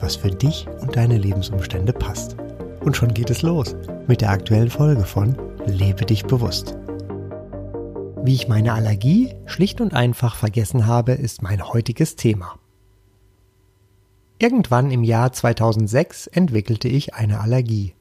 was für dich und deine Lebensumstände passt. Und schon geht es los mit der aktuellen Folge von Lebe dich bewusst. Wie ich meine Allergie schlicht und einfach vergessen habe, ist mein heutiges Thema. Irgendwann im Jahr 2006 entwickelte ich eine Allergie.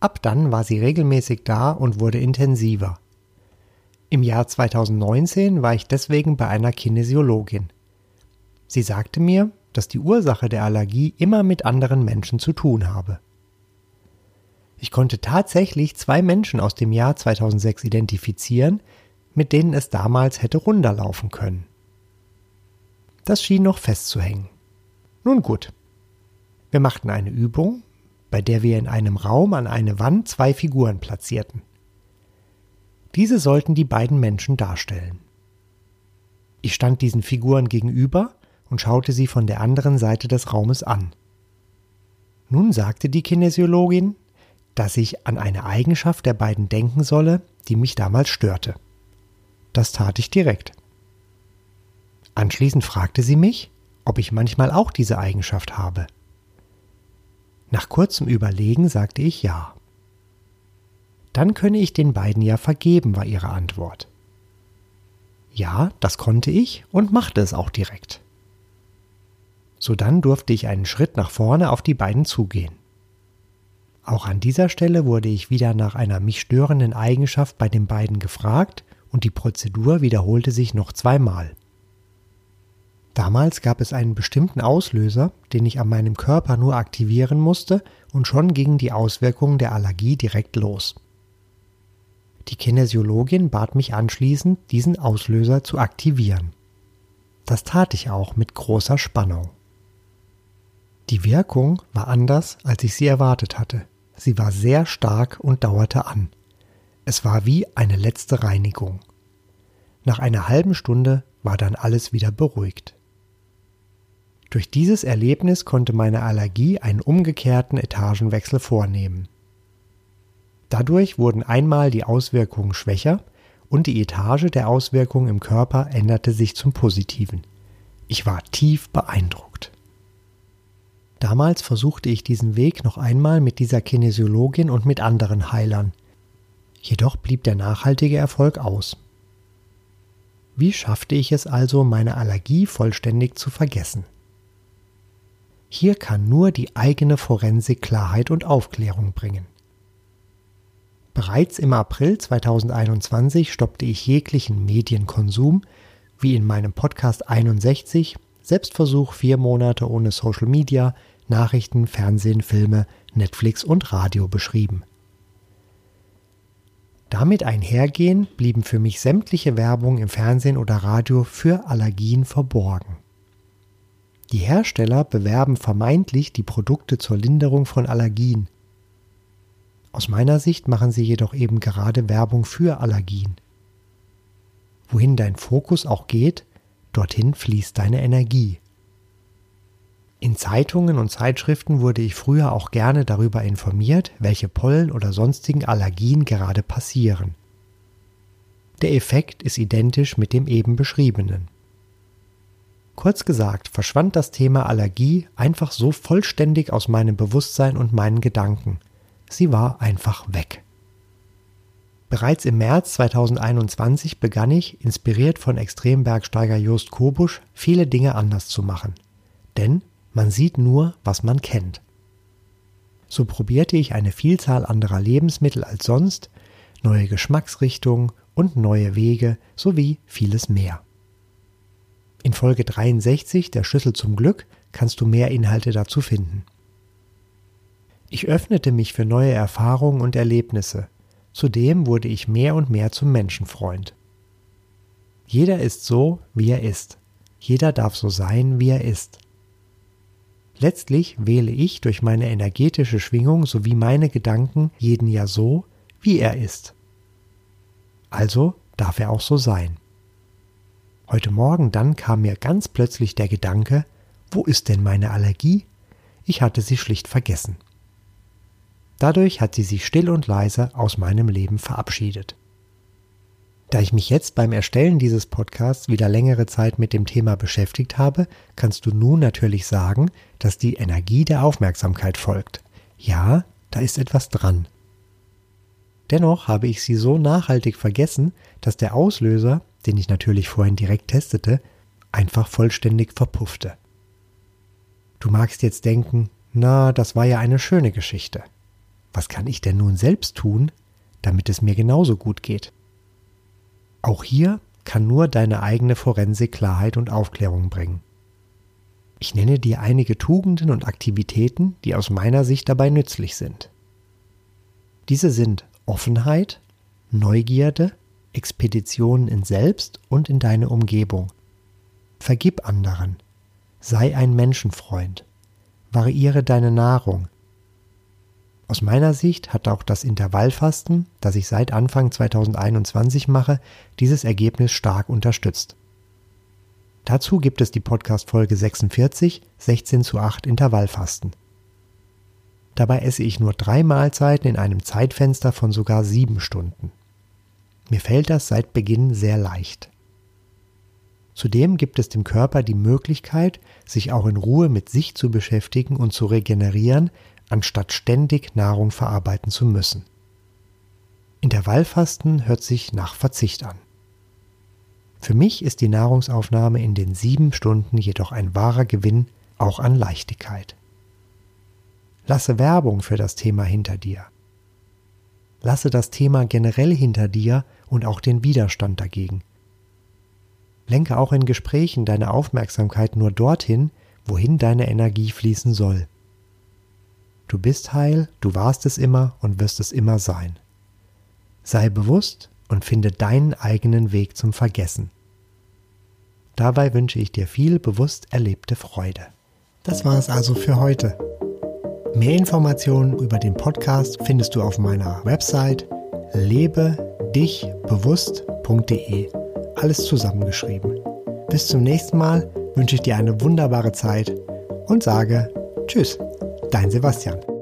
Ab dann war sie regelmäßig da und wurde intensiver. Im Jahr 2019 war ich deswegen bei einer Kinesiologin. Sie sagte mir, dass die Ursache der Allergie immer mit anderen Menschen zu tun habe. Ich konnte tatsächlich zwei Menschen aus dem Jahr 2006 identifizieren, mit denen es damals hätte runterlaufen können. Das schien noch festzuhängen. Nun gut. Wir machten eine Übung, bei der wir in einem Raum an eine Wand zwei Figuren platzierten. Diese sollten die beiden Menschen darstellen. Ich stand diesen Figuren gegenüber und schaute sie von der anderen Seite des Raumes an. Nun sagte die Kinesiologin, dass ich an eine Eigenschaft der beiden denken solle, die mich damals störte. Das tat ich direkt. Anschließend fragte sie mich, ob ich manchmal auch diese Eigenschaft habe. Nach kurzem Überlegen sagte ich ja. Dann könne ich den beiden ja vergeben, war ihre Antwort. Ja, das konnte ich und machte es auch direkt. Sodann durfte ich einen Schritt nach vorne auf die beiden zugehen. Auch an dieser Stelle wurde ich wieder nach einer mich störenden Eigenschaft bei den beiden gefragt und die Prozedur wiederholte sich noch zweimal. Damals gab es einen bestimmten Auslöser, den ich an meinem Körper nur aktivieren musste und schon gingen die Auswirkungen der Allergie direkt los. Die Kinesiologin bat mich anschließend, diesen Auslöser zu aktivieren. Das tat ich auch mit großer Spannung. Die Wirkung war anders, als ich sie erwartet hatte. Sie war sehr stark und dauerte an. Es war wie eine letzte Reinigung. Nach einer halben Stunde war dann alles wieder beruhigt. Durch dieses Erlebnis konnte meine Allergie einen umgekehrten Etagenwechsel vornehmen. Dadurch wurden einmal die Auswirkungen schwächer und die Etage der Auswirkungen im Körper änderte sich zum Positiven. Ich war tief beeindruckt. Damals versuchte ich diesen Weg noch einmal mit dieser Kinesiologin und mit anderen Heilern. Jedoch blieb der nachhaltige Erfolg aus. Wie schaffte ich es also, meine Allergie vollständig zu vergessen? Hier kann nur die eigene Forensik Klarheit und Aufklärung bringen. Bereits im April 2021 stoppte ich jeglichen Medienkonsum, wie in meinem Podcast 61, Selbstversuch vier Monate ohne Social Media, Nachrichten, Fernsehen, Filme, Netflix und Radio beschrieben. Damit einhergehen blieben für mich sämtliche Werbung im Fernsehen oder Radio für Allergien verborgen. Die Hersteller bewerben vermeintlich die Produkte zur Linderung von Allergien. Aus meiner Sicht machen sie jedoch eben gerade Werbung für Allergien. Wohin dein Fokus auch geht, dorthin fließt deine Energie. In Zeitungen und Zeitschriften wurde ich früher auch gerne darüber informiert, welche Pollen oder sonstigen Allergien gerade passieren. Der Effekt ist identisch mit dem eben beschriebenen. Kurz gesagt, verschwand das Thema Allergie einfach so vollständig aus meinem Bewusstsein und meinen Gedanken. Sie war einfach weg. Bereits im März 2021 begann ich, inspiriert von Extrembergsteiger Jost Kobusch, viele Dinge anders zu machen. Denn man sieht nur, was man kennt. So probierte ich eine Vielzahl anderer Lebensmittel als sonst, neue Geschmacksrichtungen und neue Wege sowie vieles mehr. In Folge 63 der Schlüssel zum Glück kannst du mehr Inhalte dazu finden. Ich öffnete mich für neue Erfahrungen und Erlebnisse. Zudem wurde ich mehr und mehr zum Menschenfreund. Jeder ist so, wie er ist. Jeder darf so sein, wie er ist. Letztlich wähle ich durch meine energetische Schwingung sowie meine Gedanken jeden ja so, wie er ist. Also darf er auch so sein. Heute Morgen dann kam mir ganz plötzlich der Gedanke, wo ist denn meine Allergie? Ich hatte sie schlicht vergessen. Dadurch hat sie sich still und leise aus meinem Leben verabschiedet. Da ich mich jetzt beim Erstellen dieses Podcasts wieder längere Zeit mit dem Thema beschäftigt habe, kannst du nun natürlich sagen, dass die Energie der Aufmerksamkeit folgt. Ja, da ist etwas dran. Dennoch habe ich sie so nachhaltig vergessen, dass der Auslöser, den ich natürlich vorhin direkt testete, einfach vollständig verpuffte. Du magst jetzt denken, na, das war ja eine schöne Geschichte. Was kann ich denn nun selbst tun, damit es mir genauso gut geht? Auch hier kann nur deine eigene Forensik Klarheit und Aufklärung bringen. Ich nenne dir einige Tugenden und Aktivitäten, die aus meiner Sicht dabei nützlich sind. Diese sind Offenheit, Neugierde, Expeditionen in Selbst und in deine Umgebung. Vergib anderen. Sei ein Menschenfreund. Variiere deine Nahrung. Aus meiner Sicht hat auch das Intervallfasten, das ich seit Anfang 2021 mache, dieses Ergebnis stark unterstützt. Dazu gibt es die Podcast Folge 46, 16 zu 8 Intervallfasten. Dabei esse ich nur drei Mahlzeiten in einem Zeitfenster von sogar sieben Stunden. Mir fällt das seit Beginn sehr leicht. Zudem gibt es dem Körper die Möglichkeit, sich auch in Ruhe mit sich zu beschäftigen und zu regenerieren, anstatt ständig Nahrung verarbeiten zu müssen. Intervallfasten hört sich nach Verzicht an. Für mich ist die Nahrungsaufnahme in den sieben Stunden jedoch ein wahrer Gewinn auch an Leichtigkeit. Lasse Werbung für das Thema hinter dir. Lasse das Thema generell hinter dir und auch den Widerstand dagegen. Lenke auch in Gesprächen deine Aufmerksamkeit nur dorthin, wohin deine Energie fließen soll. Du bist heil, du warst es immer und wirst es immer sein. Sei bewusst und finde deinen eigenen Weg zum Vergessen. Dabei wünsche ich dir viel bewusst erlebte Freude. Das war es also für heute. Mehr Informationen über den Podcast findest du auf meiner Website lebedichbewusst.de. Alles zusammengeschrieben. Bis zum nächsten Mal wünsche ich dir eine wunderbare Zeit und sage Tschüss. Dein Sebastian.